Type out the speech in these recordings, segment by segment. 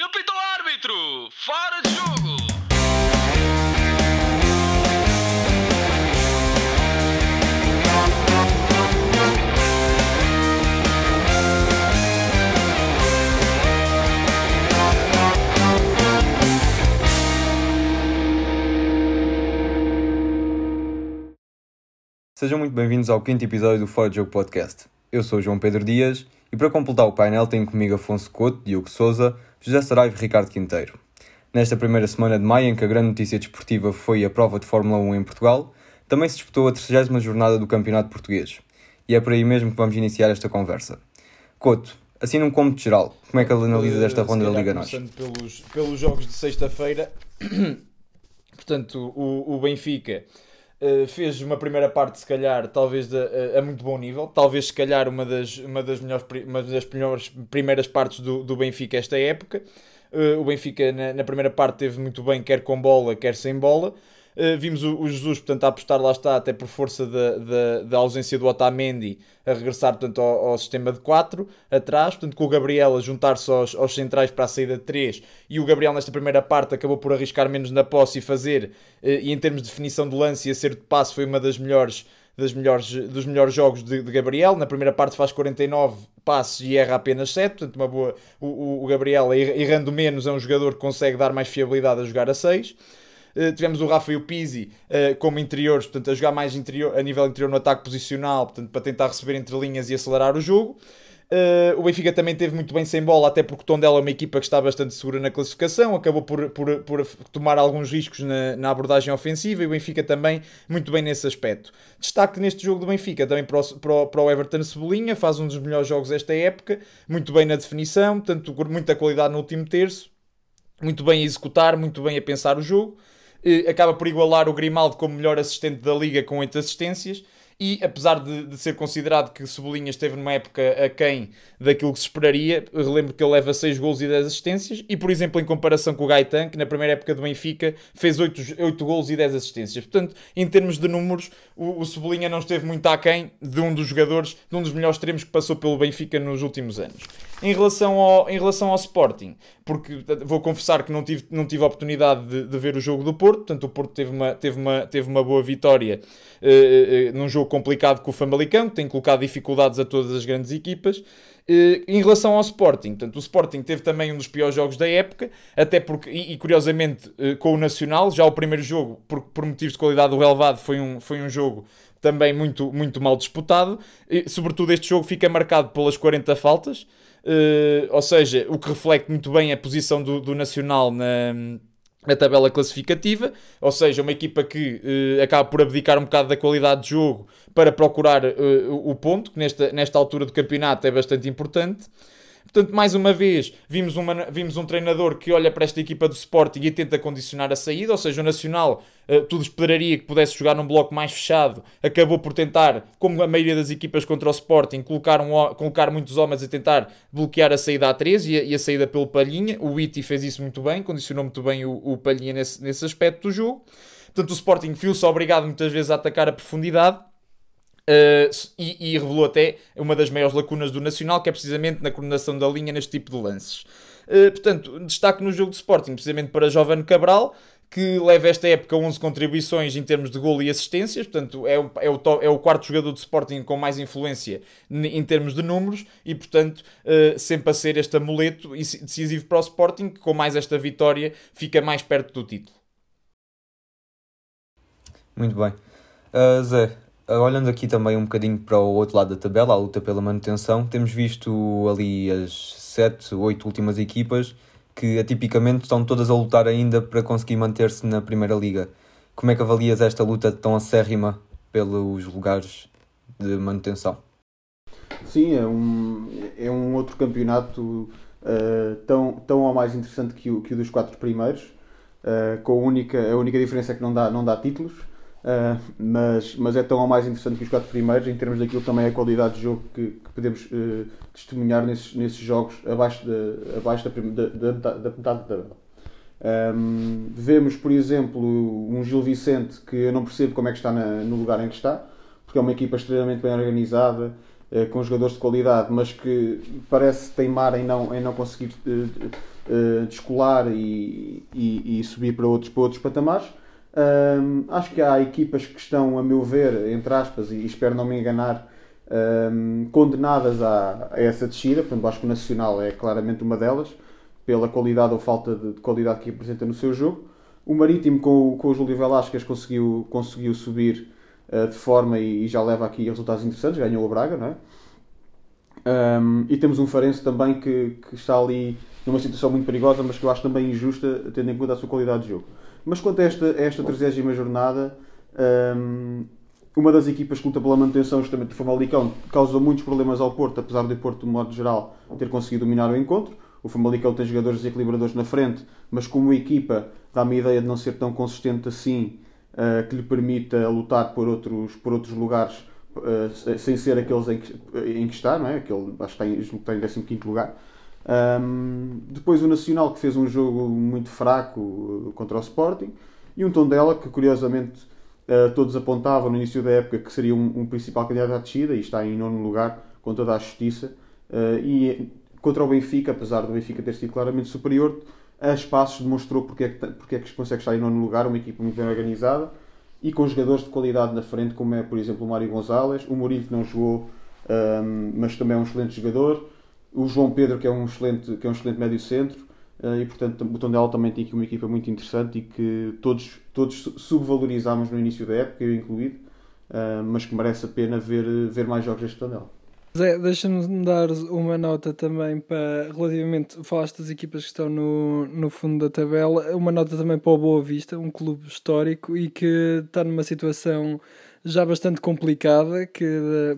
Ele pita o árbitro! Fora de jogo! Sejam muito bem-vindos ao quinto episódio do Fora de Jogo Podcast. Eu sou João Pedro Dias e para completar o painel tenho comigo Afonso Couto, Diogo Souza, José Saraiva e Ricardo Quinteiro. Nesta primeira semana de maio, em que a grande notícia desportiva foi a prova de Fórmula 1 em Portugal, também se disputou a 30 jornada do Campeonato Português. E é por aí mesmo que vamos iniciar esta conversa. Couto, assim num cômodo geral, como é que analisas esta Eh, ronda se da Liga Nós? começando pelos, pelos jogos de sexta-feira, portanto, o, o Benfica eh, fez uma primeira parte, se calhar, talvez de, eh, a muito bom nível, talvez, se calhar, uma das, uma das, melhores, uma das melhores primeiras partes do, do Benfica esta época. Eh, o Benfica, na, na primeira parte, teve muito bem, quer com bola, quer sem bola. Uh, vimos o, o Jesus, portanto, a apostar lá está, até por força da, ausência do Otamendi, a regressar, portanto, ao, ao sistema de 4 atrás, portanto, com o Gabriel a juntar-se aos, aos centrais para a saída de 3 e o Gabriel nesta primeira parte acabou por arriscar menos na posse e fazer, uh, e em termos de definição de lance e acerto de passe foi uma das melhores das melhores, dos melhores jogos de, de Gabriel. Na primeira parte faz 49 passes e erra apenas 7, portanto, uma boa. O, o Gabriel, errando menos, é um jogador que consegue dar mais fiabilidade a jogar a 6. Uh, tivemos o Rafael Pizzi uh, como interiores, portanto, a jogar mais interior, a nível interior no ataque posicional, portanto, para tentar receber entre linhas e acelerar o jogo. Uh, o Benfica também teve muito bem sem bola, até porque o Tondela é uma equipa que está bastante segura na classificação, acabou por, por, por tomar alguns riscos na, na, abordagem ofensiva e o Benfica também muito bem nesse aspecto. Destaque neste jogo do Benfica também para o, para o, para o Everton Cebolinha, faz um dos melhores jogos desta época, muito bem na definição, portanto, muita qualidade no último terço, muito bem a executar, muito bem a pensar o jogo acaba por igualar o Grimaldo como melhor assistente da liga com 8 assistências e apesar de, de, ser considerado que Cebolinha esteve numa época aquém daquilo que se esperaria, relembro que ele leva 6 gols e 10 assistências. E por exemplo em comparação com o Gaetan, que na primeira época do Benfica fez 8, 8 gols e 10 assistências. Portanto em termos de números o, o Cebolinha não esteve muito aquém de um dos jogadores, de um dos melhores extremos que passou pelo Benfica nos últimos anos. Em relação ao, em relação ao Sporting, porque vou confessar que não tive, não tive a oportunidade de, de ver o jogo do Porto, portanto o Porto teve uma, teve uma, teve uma boa vitória uh, uh, num jogo complicado com o Famalicão, que tem colocado dificuldades a todas as grandes equipas. Uh, em relação ao Sporting, portanto, o Sporting teve também um dos piores jogos da época, até porque, e, curiosamente, com o Nacional, já o primeiro jogo, por, por motivos de qualidade do relevado, foi um, foi um jogo também muito, muito mal disputado. E, sobretudo, este jogo fica marcado pelas 40 faltas. Uh, ou seja, o que reflete muito bem a posição do, do Nacional na, na tabela classificativa, ou seja, uma equipa que uh, acaba por abdicar um bocado da qualidade de jogo para procurar uh, o ponto, que nesta, nesta altura do campeonato é bastante importante. Portanto, mais uma vez, vimos, uma, vimos um treinador que olha para esta equipa do Sporting e tenta condicionar a saída, ou seja, o Nacional, uh, tudo esperaria que pudesse jogar num bloco mais fechado, acabou por tentar, como a maioria das equipas contra o Sporting, colocar, um, colocar muitos homens a tentar bloquear a saída a 3 e a, e a saída pelo Palhinha. O Iti fez isso muito bem, condicionou muito bem o, o Palhinha nesse, nesse aspecto do jogo. Portanto, o Sporting viu-se obrigado muitas vezes a atacar a profundidade. Uh, e, e, revelou até uma das maiores lacunas do Nacional, que é precisamente na coordenação da linha neste tipo de lances. Uh, portanto, destaque no jogo de Sporting, precisamente para Jovem Cabral, que leva esta época 11 contribuições em termos de golo e assistências, portanto é o, é o, é o quarto jogador de Sporting com mais influência em termos de números e, portanto, uh, sempre a ser este amuleto decisivo para o Sporting, que com mais esta vitória fica mais perto do título. Muito bem. Zé, olhando aqui também um bocadinho para o outro lado da tabela, a luta pela manutenção, temos visto ali as 7, 8 últimas equipas que atipicamente estão todas a lutar ainda para conseguir manter-se na Primeira Liga. Como é que avalias esta luta tão acérrima pelos lugares de manutenção? Sim, é um, é um outro campeonato uh, tão, tão ou mais interessante que o, que o dos quatro primeiros, uh, com a única, a única diferença é que não dá, não dá títulos. Uh, mas, mas é tão ou mais interessante que os quatro primeiros, em termos daquilo também é a qualidade de jogo que, que podemos uh, testemunhar nesses, nesses jogos abaixo, de, abaixo da, da, da, da metade da tabela. Um, vemos, por exemplo, um Gil Vicente que eu não percebo como é que está na, no lugar em que está, porque é uma equipa extremamente bem organizada, uh, com jogadores de qualidade, mas que parece teimar em não, em não conseguir descolar e, e, e, subir para outros, para outros patamares. Um, acho que há equipas que estão, a meu ver, entre aspas, e espero não me enganar, um, condenadas a, a, essa descida. Portanto, acho que o Nacional é claramente uma delas, pela qualidade ou falta de, de qualidade que apresenta no seu jogo. O Marítimo, com, com o Júlio Velasquez, conseguiu, conseguiu subir uh, de forma e, e, já leva aqui resultados interessantes. Ganhou o Braga, não é? Um, e temos um Farense também que, que, está ali numa situação muito perigosa, mas que eu acho também injusta, tendo em conta a sua qualidade de jogo. Mas quanto a esta, esta 30 jornada, um, uma das equipas que luta pela manutenção, justamente o Famalicão, causou muitos problemas ao Porto, apesar de o Porto, de modo geral, ter conseguido dominar o encontro. O Famalicão tem jogadores desequilibradores na frente, mas como equipa dá-me a ideia de não ser tão consistente assim, uh, que lhe permita lutar por outros, por outros lugares uh, sem ser aqueles em que, em que está, não é? Aquele, acho que está em, está em 15 lugar. Um, depois o Nacional, que fez um jogo muito fraco uh, contra o Sporting, e um Tondela, que curiosamente uh, todos apontavam no início da época que seria um, um, principal candidato à descida, e está em nono lugar, com toda a justiça. Uh, e contra o Benfica, apesar do Benfica ter sido claramente superior, a espaços demonstrou porque é, que, porque é que consegue estar em nono lugar, uma equipa muito bem organizada e com jogadores de qualidade na frente, como é, por exemplo, o Mário Gonzalez, o que não jogou, um, mas também é um excelente jogador, o João Pedro, que é um excelente, que é um excelente médio centro, uh, e portanto o Tondela também tem aqui uma equipa muito interessante e que todos, todos subvalorizámos no início da época, eu incluído, uh, mas que merece a pena ver, ver mais jogos deste Tondela. Zé, deixa-me dar uma nota também para, relativamente, falaste das equipas que estão no, no fundo da tabela, uma nota também para o Boa Vista, um clube histórico e que está numa situação já bastante complicada, que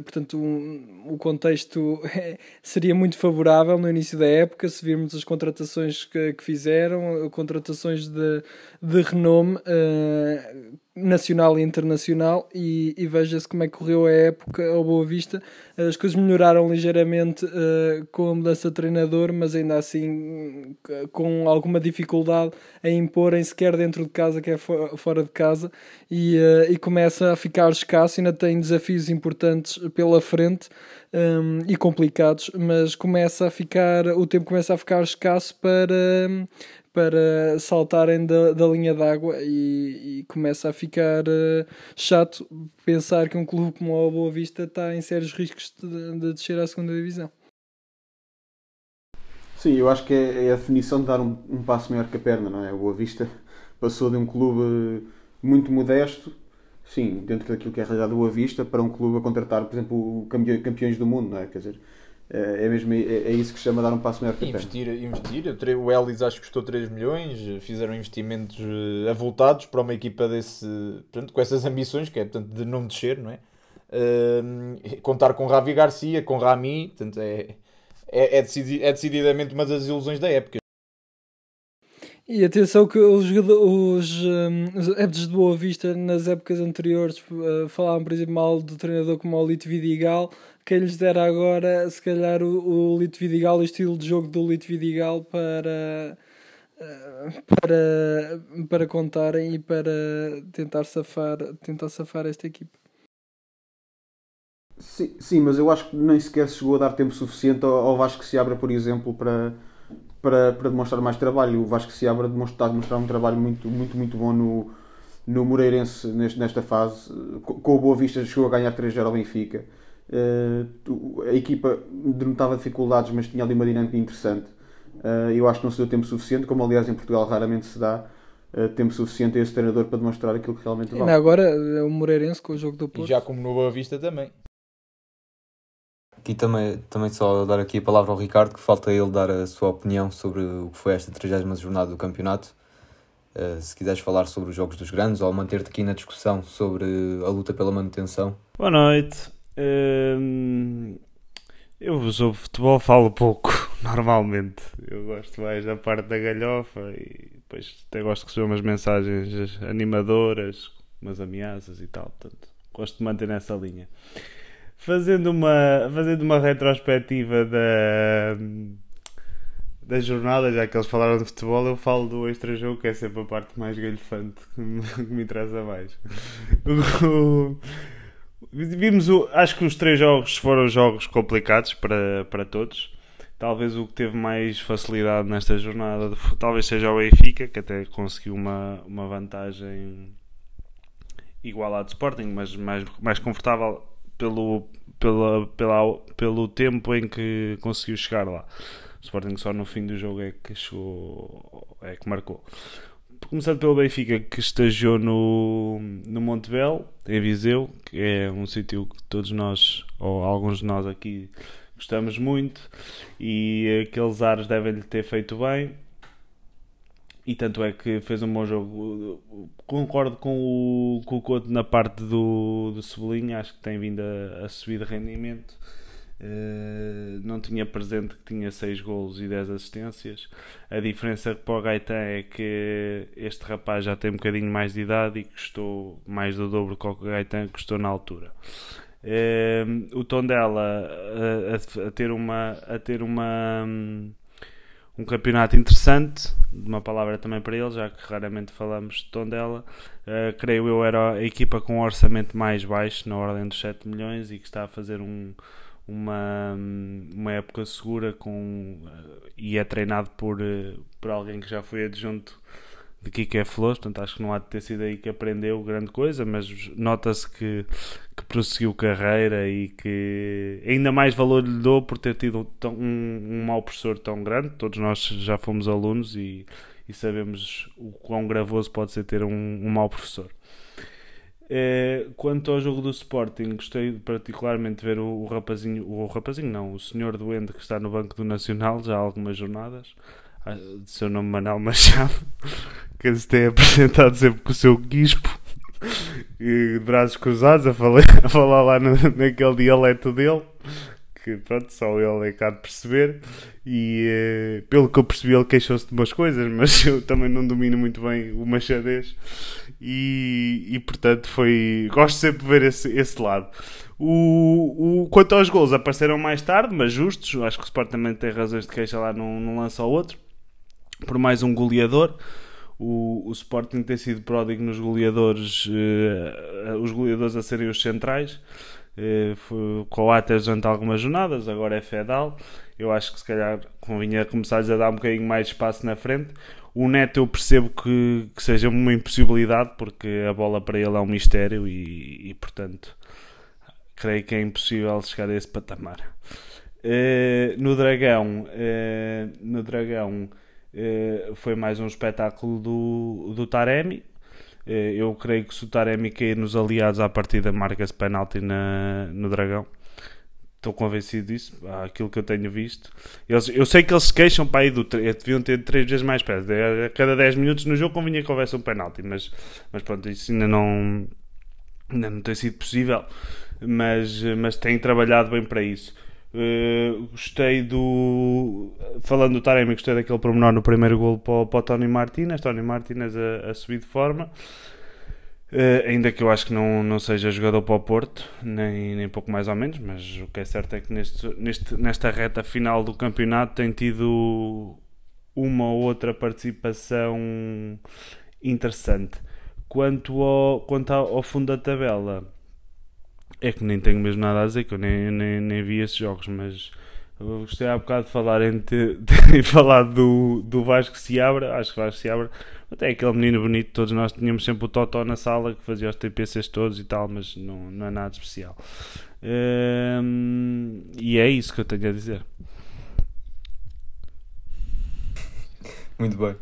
portanto um, o contexto seria muito favorável no início da época, se virmos as contratações que, que fizeram, contratações de, de renome uh, nacional e internacional, e, e veja-se como é que correu a época ao Boa Vista. As coisas melhoraram ligeiramente uh, com a mudança de treinador, mas ainda assim com alguma dificuldade em imporem-se, quer dentro de casa, quer fora de casa, e, uh, e começa a ficar escasso. Ainda tem desafios importantes pela frente um, e complicados, mas começa a ficar, o tempo começa a ficar escasso para, para saltarem da, da linha d'água e, e começa a ficar uh, chato pensar que um clube como o Boa Vista está em sérios riscos de, de descer à segunda divisão. Sim, eu acho que é, é a definição de dar um, um, passo maior que a perna, não é? O Boa Vista passou de um clube muito modesto, sim, dentro daquilo que é a realidade do Boa Vista, para um clube a contratar, por exemplo, campeões do mundo, não é? Quer dizer, é, é, mesmo, é, é, isso que se chama dar um passo maior que a investir, investir. O Ellis acho que custou 3 milhões, fizeram investimentos eh, avultados para uma equipa desse, portanto, com essas ambições, que é portanto, de não descer, não é? Uh, contar com Ravi Garcia, com Rami, portanto, é, é, é, decidi, é decididamente uma das ilusões da época. E atenção que os, os, um, os adeptos de Boa Vista nas épocas anteriores uh, falavam, por exemplo, mal do treinador como o Lito Vidigal, quem lhes dera agora, se calhar, o, o Lito Vidigal, o estilo de jogo do Lito Vidigal para, uh, para, para contarem e para tentar safar, tentar safar esta equipa. Sim, sim, mas eu acho que nem sequer chegou a dar tempo suficiente ao Vasco que se abra, por exemplo, para para, para demonstrar mais trabalho. O Vasco Seabra está a demonstrar um trabalho muito, muito, muito bom no, no Moreirense neste, nesta fase. Com o Boa Vista chegou a ganhar 3-0 ao Benfica. Uh, a equipa denotava dificuldades, mas tinha ali uma dinâmica interessante. Uh, eu acho que não se deu tempo suficiente, como aliás em Portugal raramente se dá uh, tempo suficiente a esse treinador para demonstrar aquilo que realmente vale. Ainda agora é o Moreirense com o jogo do Porto. E já como no Boa Vista também. Aqui também, também só dar aqui a palavra ao Ricardo, que falta ele dar a sua opinião sobre o que foi esta 30 jornada do campeonato. Uh, se quiseres falar sobre os jogos dos grandes ou manter-te aqui na discussão sobre a luta pela manutenção. Boa noite. Uh, eu sobre futebol falo pouco, normalmente. Eu gosto mais da parte da galhofa e depois até gosto de receber umas mensagens animadoras, umas ameaças e tal. Portanto, gosto de manter nessa linha fazendo uma, fazendo uma retrospectiva da, da jornada, já que eles falaram de futebol, eu falo do extra jogo, que é sempre a parte mais galhofante que me, que me interessa mais. vimos o, acho que os três jogos foram jogos complicados para, para todos. Talvez o que teve mais facilidade nesta jornada talvez seja o Benfica, que até conseguiu uma, uma vantagem igual à do Sporting, mas mais, mais confortável pelo, pela, pela, pelo tempo em que conseguiu chegar lá. O Sporting só no fim do jogo é que chegou, é que marcou. Começando pelo Benfica, que estagiou no, no Montebello, em Viseu, que é um sítio que todos nós, ou alguns de nós aqui, gostamos muito, e aqueles ares devem-lhe ter feito bem. E tanto é que fez um bom jogo. Concordo com o, com o Couto na parte do, do Cebolinha, acho que tem vindo a, a subir de rendimento. Uh, não tinha presente que tinha 6 golos e 10 assistências. A diferença para o Gaetan é que este rapaz já tem um bocadinho mais de idade e custou mais do dobro que o Gaetan custou na altura. Uh, o tom dela a, a, a, ter uma a ter uma um campeonato interessante, uma palavra também para ele, já que raramente falamos de Tondela. Uh, creio eu era a equipa com um orçamento mais baixo, na ordem dos 7 milhões, e que está a fazer um, uma, uma época segura com, uh, e é treinado por, uh, por alguém que já foi adjunto de Kike Flores, portanto acho que não há de ter sido aí que aprendeu grande coisa, mas nota-se que, que prosseguiu carreira e que ainda mais valor lhe dou por ter tido tão, um, um mau professor tão grande, todos nós já fomos alunos e, e sabemos o quão gravoso pode ser ter um, um mau professor. É, quanto ao jogo do Sporting, gostei particularmente de ver o, o rapazinho, o rapazinho não, o senhor doente que está no banco do Nacional já há algumas jornadas, de seu nome Manel Machado, que se tem apresentado sempre com o seu guispo de braços cruzados a falar, a falar lá no, naquele dialeto dele que pronto, só ele é cá de perceber. E eh, pelo que eu percebi ele queixou-se de umas coisas, mas eu também não domino muito bem o machadez. E, e portanto foi gosto sempre de ver esse, esse lado. O, o, quanto aos gols apareceram mais tarde, mas justos. Acho que o Sport também tem razões de queixa lá num, num lance ao outro. Por mais um goleador o, o Sporting tem sido pródigo nos goleadores eh, os goleadores a serem os centrais Uh, foi, com o Atas durante algumas jornadas, agora é Fedal. Eu acho que se calhar convinha começar a dar um bocadinho mais espaço na frente. O Neto eu percebo que, que seja uma impossibilidade, porque a bola para ele é um mistério e, e portanto creio que é impossível chegar a esse patamar. Uh, no Dragão, uh, no Dragão foi mais um espetáculo do, do Taremi, eu creio que se o Taremi cair nos aliados à partida marca-se penalti na, no Dragão. Estou convencido disso, aquilo que eu tenho visto. Eles, eu sei que eles se queixam para aí do deviam ter três vezes mais perto. A cada 10 minutos no jogo convinha que houvesse um penalti, mas, mas pronto, isso ainda não, ainda não tem sido possível. Mas, mas têm trabalhado bem para isso. Uh, gostei do. Falando do Taremi, gostei daquele pormenor no primeiro gol para, para o Tony Martinez. Tony Martinez a, a subir de forma. Uh, ainda que eu acho que não, não seja jogador para o Porto, nem, nem pouco mais ou menos, mas o que é certo é que neste, neste, nesta reta final do campeonato tem tido uma ou outra participação interessante. Quanto ao, quanto ao fundo da tabela, é que nem tenho mesmo nada a dizer, que eu nem, nem, nem vi esses jogos, mas eu gostei há bocado de falar, de falar do, do Vasco se abra, acho que Vasco se abra, até aquele menino bonito, todos nós tínhamos sempre o Totó na sala que fazia os TPCs todos e tal, mas não, não é nada especial. Hum, e é isso que eu tenho a dizer. Muito bem.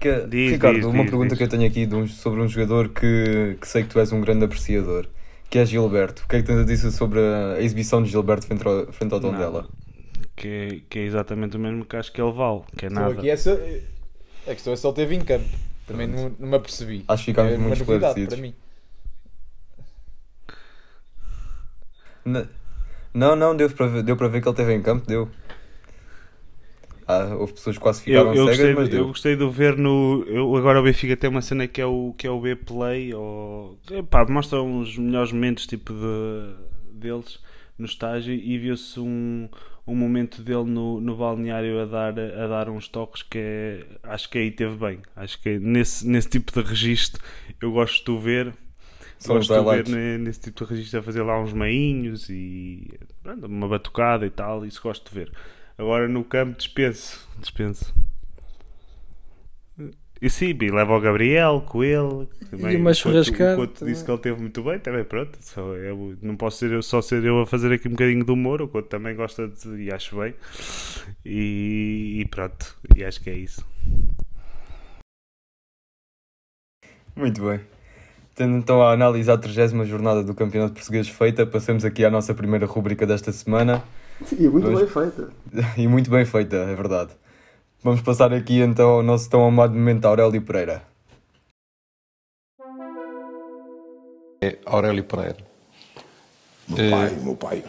Que, Diz, Ricardo, diz, uma diz, pergunta que eu tenho aqui um- sobre um jogador que, que sei que tu és um grande apreciador, que é Gilberto. O que é que tens a dizer sobre a exibição de Gilberto frente ao, frente ao Tondela? Que, é- que é exatamente o mesmo que acho que ele vale, que é Só nada. aqui essa, a questão é se ele teve em campo. Também não, não me apercebi. Acho que ficámos é uma muito novidade esclarecidos. para mim. Não, não, deu para ver, deu para ver que ele esteve em campo, deu. Ah, houve pessoas que quase ficaram Eu, eu, cegas, gostei, mas de- eu deu. gostei de ver no. Eu, agora o Benfica tem uma cena que é o, que é o B-Play, ou, epá, mostra uns melhores momentos tipo de, deles no estágio e viu-se um, um momento dele no, no balneário a dar, a dar uns toques que é, acho que aí teve bem. Acho que nesse, nesse tipo de registro eu gosto de ver. São gosto de ver ne- nesse tipo de registro a fazer lá uns meinhos e pronto, uma batucada e tal, isso gosto de ver. Agora no campo dispenso. Dispenso. E sim, e leva o Gabriel com ele. Também, E uma churrascada O Couto disse que ele teve muito bem, também pronto. Só eu, não posso ser eu, só ser eu a fazer aqui um bocadinho de humor. O Couto também gosta de. e acho bem. E, e pronto. E acho que é isso. Muito bem. Tendo então a análise à 30 jornada do Campeonato Português feita, passamos aqui à nossa primeira rúbrica desta semana. E muito bem feita. E muito bem feita, é verdade. Vamos passar aqui então ao nosso tão amado momento Aurélio Pereira. É Aurélio Pereira. Meu Eh, pai, meu pai.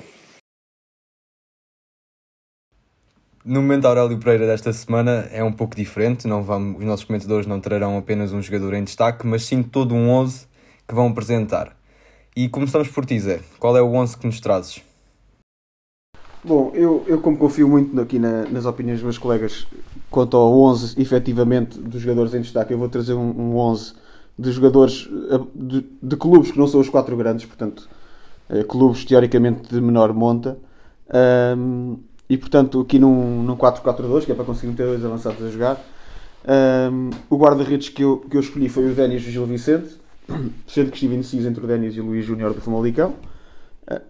No momento Aurélio Pereira desta semana é um pouco diferente, não vamos, os nossos comentadores não trarão apenas um jogador em destaque, mas sim todo um 11 que vão apresentar. E começamos por ti, Zé. Qual é o 11 que nos trazes? Bom, eu, eu como confio muito aqui na- nas opiniões dos meus colegas quanto ao 11, efetivamente, dos jogadores em destaque, eu vou trazer um, um 11 de jogadores eh, de, de clubes que não são os quatro grandes, portanto, eh, clubes teoricamente de menor monta. Ahm, e portanto, aqui num, num 4-4-2, que é para conseguir ter dois avançados a jogar. Ahm, o guarda-redes que eu, que eu escolhi foi o Dénis Gil Vicente, sendo que estive indeciso entre o Dénis e o Luís Júnior do Famalicão. Ah.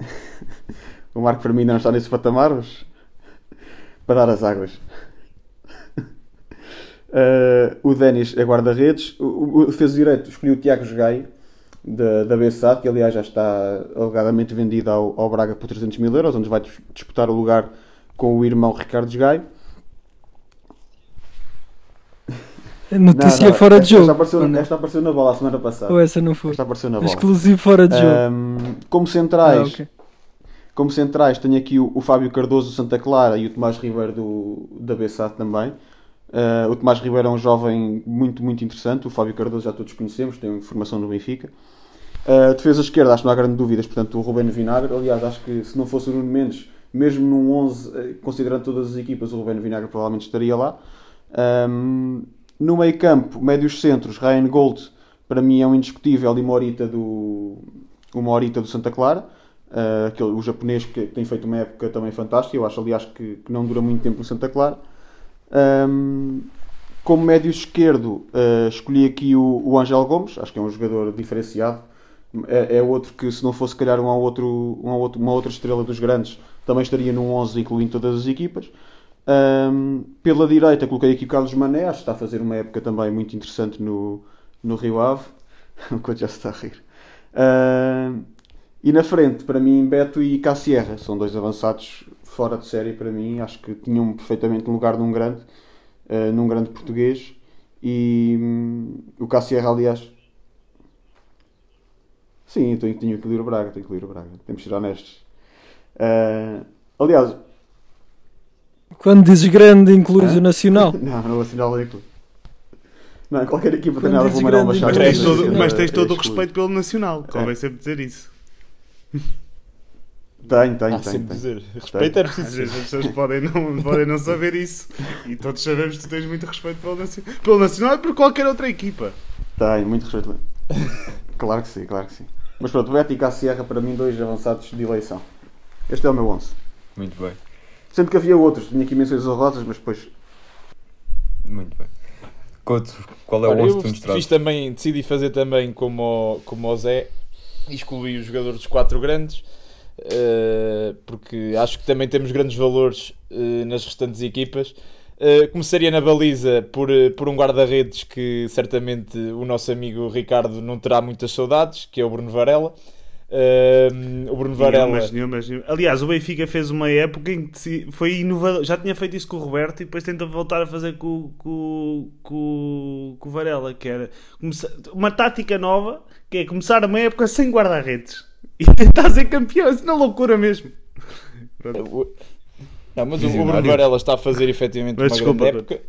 o Marco para mim ainda não está nesse patamar, mas para dar as águas. Ah, o Dénis é guarda-redes. O, o, defesa direito escolhi o Tiago Jogai, da, da BSAD, que aliás já está alegadamente vendido ao, ao Braga por 300 mil euros, onde vai dis- disputar o lugar com o irmão Ricardo Jogai. Notícia Não, não, fora de esta- jogo. Esta apareceu, não? esta apareceu na bola a semana passada. Ou essa não foi? Esta apareceu na bola. Exclusivo fora de jogo. Ahm, como centrais, Ah, ok. Como centrais tenho aqui o, o Fábio Cardoso do Santa Clara e o Tomás Ribeiro do, da BSAT também. Ah, o Tomás Ribeiro é um jovem muito, muito interessante. O Fábio Cardoso já todos conhecemos, tem formação no Benfica. A defesa esquerda, acho que não há grandes dúvidas, portanto, o Ruben Vinagre. Aliás, acho que se não fosse o Nuno Mendes, mesmo num 11, eh, considerando todas as equipas, o Ruben Vinagre provavelmente estaria lá. Ahm, no meio campo, médios centros, Ryan Gold, para mim é um indiscutível e Morita do, o Morita do Santa Clara. Ah, aquele, o japonês que tem feito uma época também fantástica. Eu acho, aliás, que, que não dura muito tempo no Santa Clara. Ahm, como médio esquerdo, ah, escolhi aqui o, o Angel Gomes, acho que é um jogador diferenciado. É, é outro que, se não fosse, se calhar, um outro, um outro, uma outra estrela dos grandes, também estaria num 11, incluindo todas as equipas. Ahm, pela direita, coloquei aqui o Carlos Mané, acho que está a fazer uma época também muito interessante no, no Rio Ave. o já se está a rir. E na frente, para mim, Beto e Cassierra são dois avançados fora de série para mim. Acho que tinham perfeitamente um lugar num grande, eh, num grande português. E hum, o Cassierra, aliás, sim, eu tenho, tenho que incluir o Braga. Tenho que incluir o Braga. Temos que ser honestos. Ah, aliás, Quando dizes grande, incluís o Nacional. não, não vou assinar o clube. Não, qualquer equipa tem nada com o Manuel Machado. Mas tens é- todo, é- mas tens é todo o respeito pelo Nacional. Convém sempre dizer isso. Tenho, tenho, Há tenho. sempre tenho. dizer. Respeito é Às preciso. vezes as pessoas podem não, podem não saber isso. E todos sabemos que tu tens muito respeito pelo Nacional, pelo Nacional e por qualquer outra equipa. Tenho, muito respeito. claro que sim, claro que sim. Mas pronto, Beto e Cassierra, para mim, dois avançados de eleição. Este é o meu 11. Muito bem. Sendo que havia outros, tinha aqui menções honrosas, mas depois. Muito bem. Couto, qual é Ora, o 11 eu que tu nos fiz trazes? também, decidi fazer também como o, como o Zé excluí os jogadores dos quatro grandes eh, porque acho que também temos grandes valores eh, nas restantes equipas. Eh, começaria na baliza por, por um guarda-redes que certamente o nosso amigo Ricardo não terá muitas saudades, que é o Bruno Varela. Eh, o Bruno Varela. Nenhumas, nenhumas, nenhumas. Aliás, o Benfica fez uma época em que se- foi inovador. Já tinha feito isso com o Roberto e depois tenta voltar a fazer com, com, com, com o Varela, que era começar- uma tática nova, que é começar uma época sem guarda-redes e tentar ser campeão. Isso não é loucura mesmo. Não, mas o-. Bruno Varela está a fazer efetivamente Mas uma desculpa, grande época,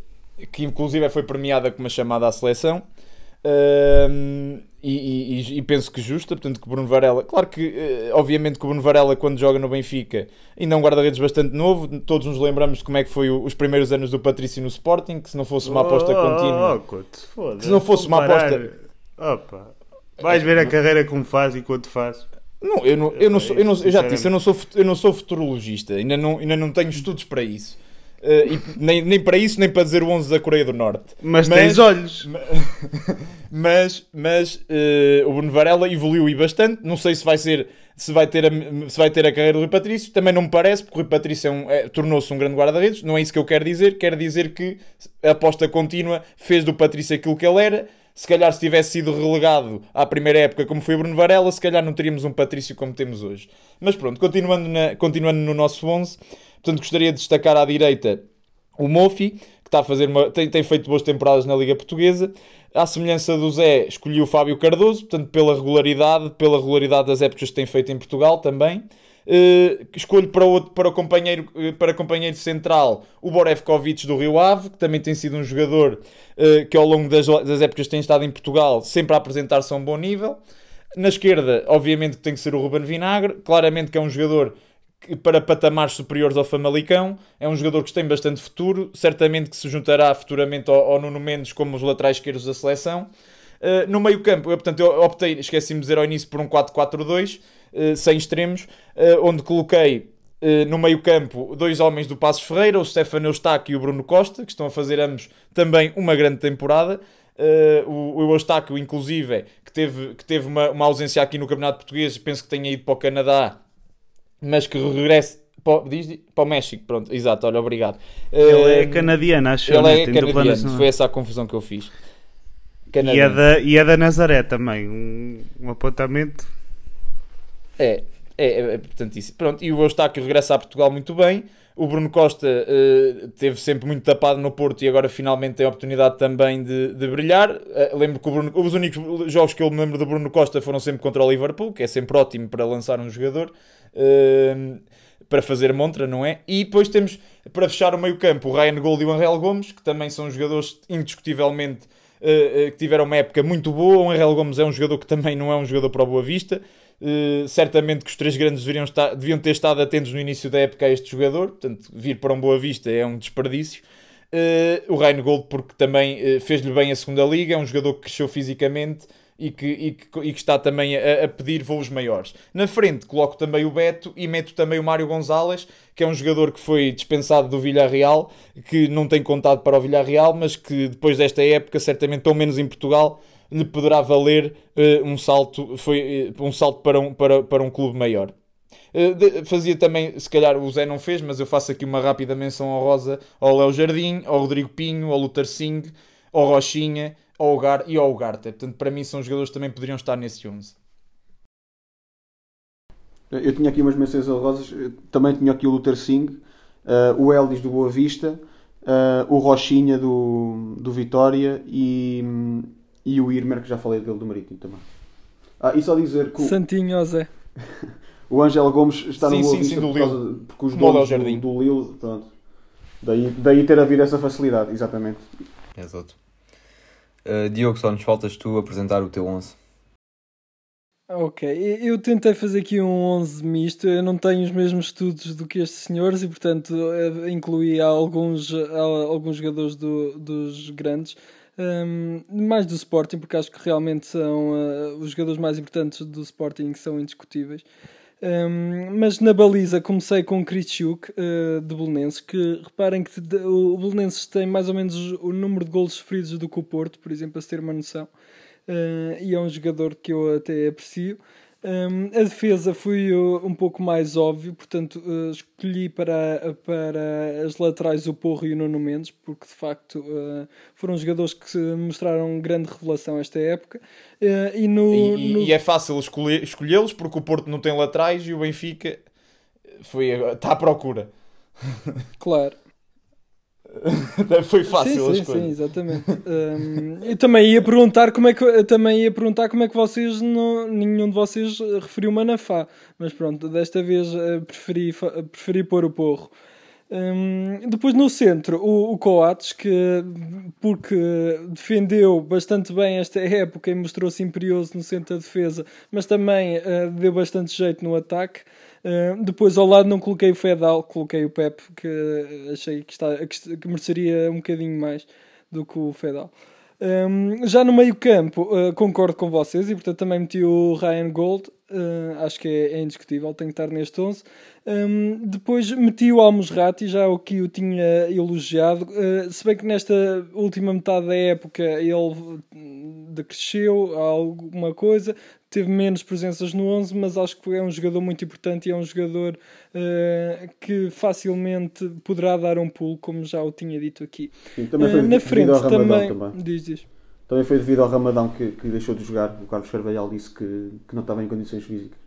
que inclusive foi premiada com uma chamada à seleção. Ahm, e, e- e- penso que justa, portanto que Bruno Varela, claro que eh, obviamente que o Bruno Varela quando joga no Benfica ainda é um guarda-redes bastante novo, todos nos lembramos de como é que foi os primeiros anos do Patrício no Sporting, que se não fosse uma aposta Oh, contínua, oh, foda-se. Se não fosse uma aposta- Opa, vais ver a carreira como faz e quanto faz. Não, eu, não, eu, não sou, eu, não, eu já te disse, eu não sou, eu não sou futurologista, ainda não, ainda não tenho estudos para isso. E nem, nem para isso, nem para dizer o 11 da Coreia do Norte. Mas, tens olhos. mas mas eh, o Bruno Varela evoluiu e bastante. Não sei se vai ser se vai ter a, se vai ter a carreira do Rui Patrício. Também não me parece, porque o Rui Patrício é um- é- tornou-se um grande guarda-redes. Não é isso que eu quero dizer. Quero dizer que a aposta contínua fez do Patrício aquilo que ele era. Se calhar se tivesse sido relegado à primeira época como foi o Bruno Varela, se calhar não teríamos um Patrício como temos hoje. Mas pronto, continuando, na- continuando no nosso 11, portanto gostaria de destacar à direita o Mofi, que está a fazer uma, tem, tem feito boas temporadas na Liga Portuguesa. À semelhança do Zé, escolhi o Fábio Cardoso, portanto, pela regularidade, pela regularidade das épocas que tem feito em Portugal também. Eh, escolho para, outro, para, o companheiro, eh, para companheiro central o Borevkovic do Rio Ave, que também tem sido um jogador eh, que ao longo das, das épocas tem estado em Portugal sempre a apresentar-se a um bom nível. Na esquerda, obviamente que tem que ser o Ruben Vinagre, claramente que é um jogador para patamares superiores ao Famalicão. É um jogador que tem bastante futuro, certamente que se juntará futuramente ao, ao Nuno Mendes como os laterais esquerdos da seleção. Uh, no meio campo, eu, portanto, eu optei, esqueci-me de dizer ao início, por um 4-4-2, uh, sem extremos, uh, onde coloquei no meio campo dois homens do Passos Ferreira, o Stefano Eustáquio e o Bruno Costa, que estão a fazer ambos também uma grande temporada. Uh, o, o Eustáquio, inclusive, que teve, que teve uma, uma ausência aqui no Campeonato Português, penso que tenha ido para o Canadá, mas que regresse para, o- diz, para o México. Pronto, exato, olha, obrigado. Ele é Uh, canadiano, acho ele né? é Tem canadiano, foi essa a confusão que eu fiz. E é, da, e é da Nazaré também. Um, um apontamento. É, é, é, é portanto isso. Pronto, e o Eustáquio regressa a Portugal muito bem. O Bruno Costa eh, teve sempre muito tapado no Porto e agora finalmente tem a oportunidade também de, de brilhar. Eh, lembro que Bruno- os únicos jogos que eu me lembro do Bruno Costa foram sempre contra o Liverpool, que é sempre ótimo para lançar um jogador. eh, para fazer montra, não é? E depois temos, para fechar o meio campo, o Ryan Gold e o Angel Gomes, que também são jogadores indiscutivelmente eh, eh, que tiveram uma época muito boa. O Angel Gomes é um jogador que também não é um jogador para o Boa Vista. Uh, certamente que os três grandes deveriam, estar, deviam ter estado atentos no início da época a este jogador, portanto, vir para um Boa Vista é um desperdício. Uh, o Ryan Gold, porque também fez-lhe bem a segunda liga, é um jogador que cresceu fisicamente e que, e que, e que está também a, a pedir voos maiores. Na frente coloco também o Beto e meto também o Mário Gonzalez, que é um jogador que foi dispensado do Villarreal, que não tem contado para o Villarreal, mas que depois desta época, certamente, pelo menos em Portugal, lhe poderá valer uh, um salto, foi, uh, um salto para, um, para, para um clube maior. De, fazia também, se calhar o Zé não fez, mas eu faço aqui uma rápida menção honrosa ao Léo Jardim, ao Rodrigo Pinho, ao Luther Singh, ao Rochinha, ao Gar e ao Ugarte. Portanto, para mim são jogadores que também poderiam estar nesse 11. Eu tinha aqui umas menções honrosas, eu também tinha aqui o Luther Singh, uh, o Eldis do Boa Vista, uh, o Rochinha do, do Vitória e, e o Irmer, que já falei dele do Marítimo também. Ah, e só dizer que o, Santinho, ó Zé. o Ângelo Gomes está Sim, no Boa sim, Vista sim, do por causa de- porque os Léo do, do Lille, pronto. Daí, daí ter havido essa facilidade, exatamente. Exato. Uh, Diogo, só nos faltas tu apresentar o teu 11. Ok, eu tentei fazer aqui um 11 misto. Eu não tenho os mesmos estudos do que estes senhores e, portanto, eh, incluí alguns, a- alguns jogadores do- dos grandes, hum, mais do Sporting, porque acho que realmente são eh, os jogadores mais importantes do Sporting que são indiscutíveis. Hum, mas na baliza comecei com o Krichuk uh, de Belenenses, que reparem que o Belenenses tem mais ou menos o número de golos sofridos do que o Porto, por exemplo, se ter uma noção. Uh, e é um jogador que eu até aprecio. Um, a defesa foi uh, um pouco mais óbvio, portanto uh, escolhi para, para as laterais o Porro e o Nuno Mendes, porque de facto uh, foram jogadores que se mostraram grande revelação esta época. Uh, e, no, E, no- e é fácil escolher- escolhê-los porque o Porto não tem laterais e o Benfica foi, está à procura. Claro. foi fácil sim, a sim, escolha. sim, exatamente. Um, eu também ia perguntar como é que eu também ia perguntar como é que vocês não, nenhum de vocês referiu Manafá, mas pronto, desta vez eh, preferi, preferi pôr o porro. Um, depois no centro, o, o Coates, que porque defendeu bastante bem esta época e mostrou-se imperioso no centro da defesa, mas também eh, deu bastante jeito no ataque. Depois ao lado não coloquei o Fedal, coloquei o Pep, que achei que, está, que, est- que mereceria um bocadinho mais do que o Fedal. Um, já no meio campo uh, concordo com vocês e portanto também meti o Ryan Gold uh, acho que é, é, indiscutível, tem que estar neste 11. Um, depois meti o Almusrati, já o que eu tinha elogiado, uh, se bem que nesta última metade da época ele decresceu alguma coisa, teve menos presenças no 11, mas acho que é um jogador muito importante e é um jogador uh, que facilmente poderá dar um pulo, como já o tinha dito aqui. Sim, também uh, na frente também, também. Diz, diz. Também foi devido ao Ramadão que, que deixou de jogar. O Carlos Carvalhal disse que, que não estava em condições físicas.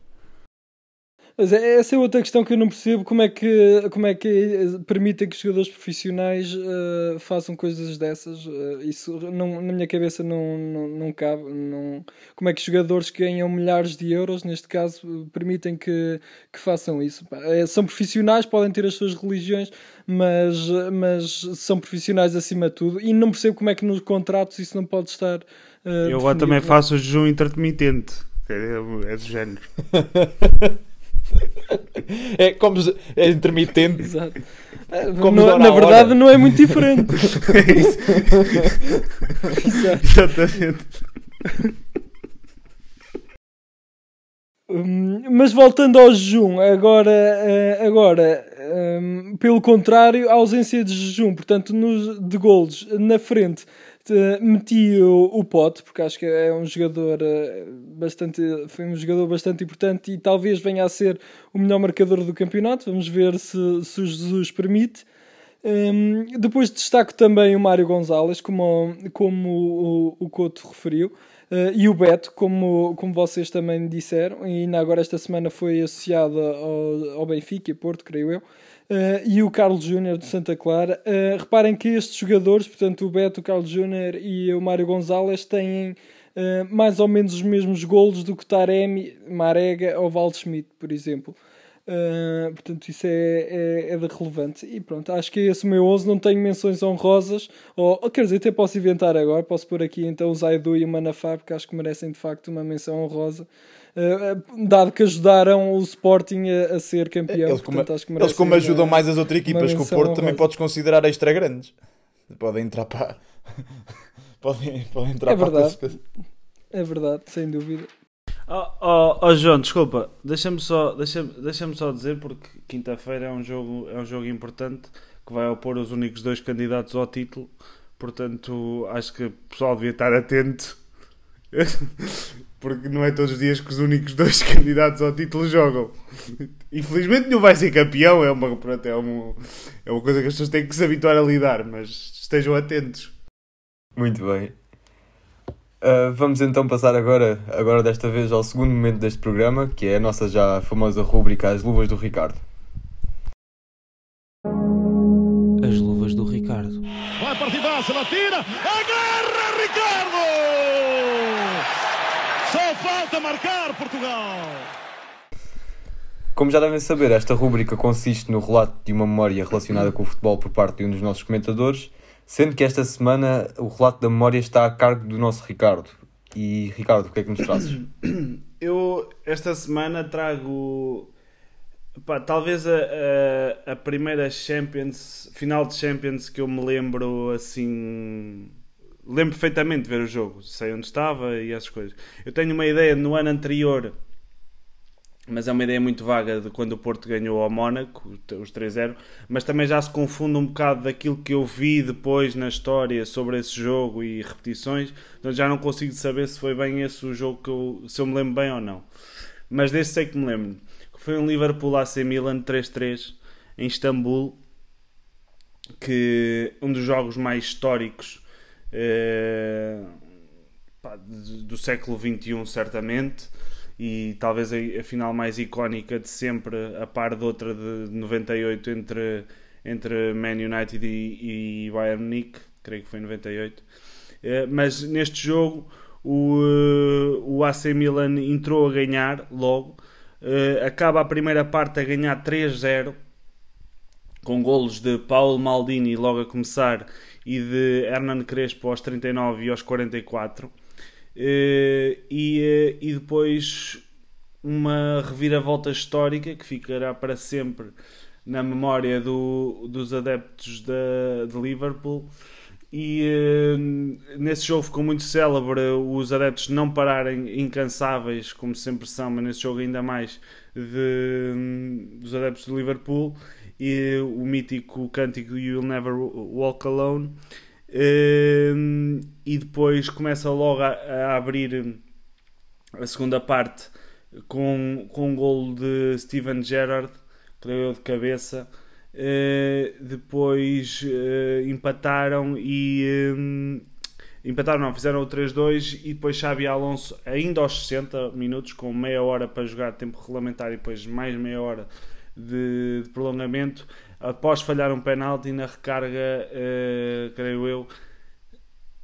Mas é, essa é outra questão que eu não percebo, como é que, como é que permitem que os jogadores profissionais uh, façam coisas dessas. Uh, isso não, na minha cabeça não, não, não cabe. Não, como é que jogadores que ganham milhares de euros, neste caso, permitem que, que façam isso? É, são profissionais, podem ter as suas religiões, mas, mas são profissionais acima de tudo. E não percebo como é que nos contratos isso não pode estar. Uh, eu agora também faço o jejum intermitente. É, é do género. É como é intermitente. Exato. Como no, na verdade, não é muito diferente. é isso. Exatamente. Hum, mas voltando ao jejum, agora, eh, agora um, pelo contrário, a ausência de jejum, portanto, nos, de golos na frente meti o, o Pote, porque acho que é um jogador eh, bastante. Foi um jogador bastante importante e talvez venha a ser o melhor marcador do campeonato. Vamos ver se, se o Jesus permite. Um, depois destaco também o Mário Gonzalez, como, como o, o Couto referiu, uh, e o Beto, como, como vocês também disseram, e ainda agora esta semana foi associado ao, ao Benfica e Porto, creio eu. Uh, e o Carlos Júnior de Santa Clara. Uh, reparem que estes jogadores, portanto o Beto, o Carlos Júnior e o Mário Gonzalez, têm uh, mais ou menos os mesmos golos do que Taremi, Marega ou Waldschmidt, por exemplo. Portanto, isso é, é, é de relevante. E pronto, acho que é esse o meu 11. Não tenho menções honrosas, ou, ou quer dizer, até posso inventar agora. Posso pôr aqui então o Zaidu e o Manafá, porque acho que merecem de facto uma menção honrosa. Uh, dado que ajudaram o Sporting a, a ser campeão. Eles, como, portanto, eles como ajudam uma, mais as outras equipas que o Porto, também podes considerar extra grandes. Podem entrar para. podem, podem entrar é para verdade. É verdade, sem dúvida. Oh, oh, oh João, desculpa, deixa-me só, deixa deixa só dizer, porque quinta-feira é, um jogo, é um jogo importante que vai opor os únicos dois candidatos ao título, portanto acho que o pessoal devia estar atento porque não é todos os dias que os únicos dois candidatos ao título jogam. Infelizmente não vai ser campeão, é uma, pronto, é, uma, é uma coisa que as pessoas têm que se habituar a lidar, mas estejam atentos. Muito bem. Uh, vamos então passar agora, agora desta vez ao segundo momento deste programa, que é a nossa já famosa rúbrica As Luvas do Ricardo. As Luvas do Ricardo. Vai partidaça, ela tira, agarra Ricardo! Só falta marcar Portugal. Como já devem saber, esta rúbrica consiste no relato de uma memória relacionada com o futebol por parte de um dos nossos comentadores, sendo que esta semana o relato da memória está a cargo do nosso Ricardo. E Ricardo, o que é que nos trazes? Eu esta semana trago pá, talvez a, a, a, primeira Champions, final de Champions que eu me lembro assim lembro perfeitamente de ver o jogo, sei onde estava e essas coisas. Eu tenho uma ideia no ano anterior, mas é uma ideia muito vaga de quando o Porto ganhou ao Mónaco, os 3-0, mas também já se confunde um bocado daquilo que eu vi depois na história sobre esse jogo e repetições, então já não consigo saber se foi bem esse o jogo que eu, se eu me lembro bem ou não. Mas desse sei que me lembro. Foi um Liverpool AC Milan 3-3 em Istambul, que um dos jogos mais históricos eh, pá, do século XXI, certamente, e talvez a, final mais icónica de sempre, a par de outra de 98 entre, entre Man United e, e Bayern Munique, creio que foi 98. Eh, mas neste jogo o, eh, o AC Milan entrou a ganhar logo, acaba a primeira parte a ganhar 3-0 com golos de Paulo Maldini logo a começar e de Hernan Crespo aos 39 e aos 44. Eh, e, eh, e depois uma reviravolta histórica que ficará para sempre na memória do, dos adeptos de, de Liverpool. e eh, nesse jogo ficou muito célebre os adeptos não pararem incansáveis, como sempre são, mas nesse jogo ainda mais de, dos adeptos do Liverpool e o mítico cântico You'll Never Walk Alone. Um, e depois começa logo a, a, abrir a segunda parte com, com um golo de Steven Gerrard, creio eu de cabeça. Uh, depois uh, empataram e um, empataram, não, fizeram o 3-2 e depois Xabi Alonso, ainda aos 60 minutos, com meia hora para jogar tempo regulamentar e depois mais meia hora de, de prolongamento, após falhar um penalti na recarga, uh, creio eu,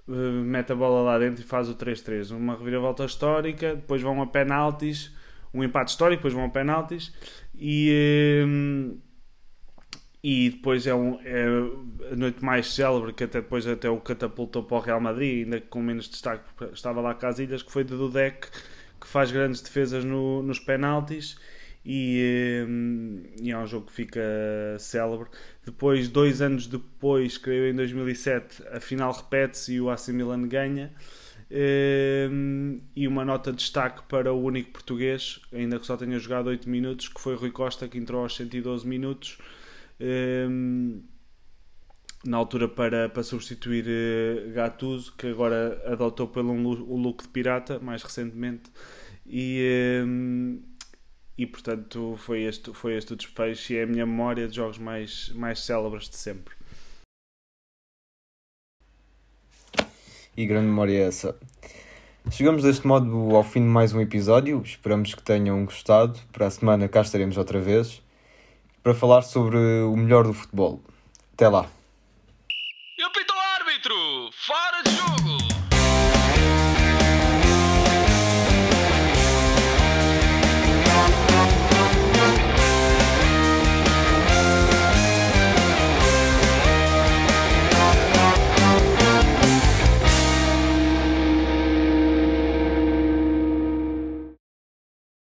uh, mete a bola lá dentro e faz o 3-3. Uma reviravolta histórica, depois vão a penaltis, um empate histórico, depois vão a penaltis e. Uh, e depois é, um, é a noite mais célebre que até depois até o catapultou para o Real Madrid, ainda com menos destaque, estava lá Casilhas, que foi de Dudek, que faz grandes defesas no, nos penaltis e, e, é um jogo que fica célebre. Depois, dois anos depois, creio em 2007, a final repete-se e o AC Milan ganha. E uma nota de destaque para o único português, ainda que só tenha jogado 8 minutos, que foi Rui Costa, que entrou aos 112 minutos na altura para, para substituir uh, Gattuso, que agora adotou pelo um, look de pirata, mais recentemente, e, e portanto foi este, foi este o desfecho e é a minha memória de jogos mais, mais célebres de sempre. E grande memória é essa. Chegamos deste modo ao fim de mais um episódio. Esperamos que tenham gostado. Para a semana cá estaremos outra vez para falar sobre o melhor do futebol. Até lá.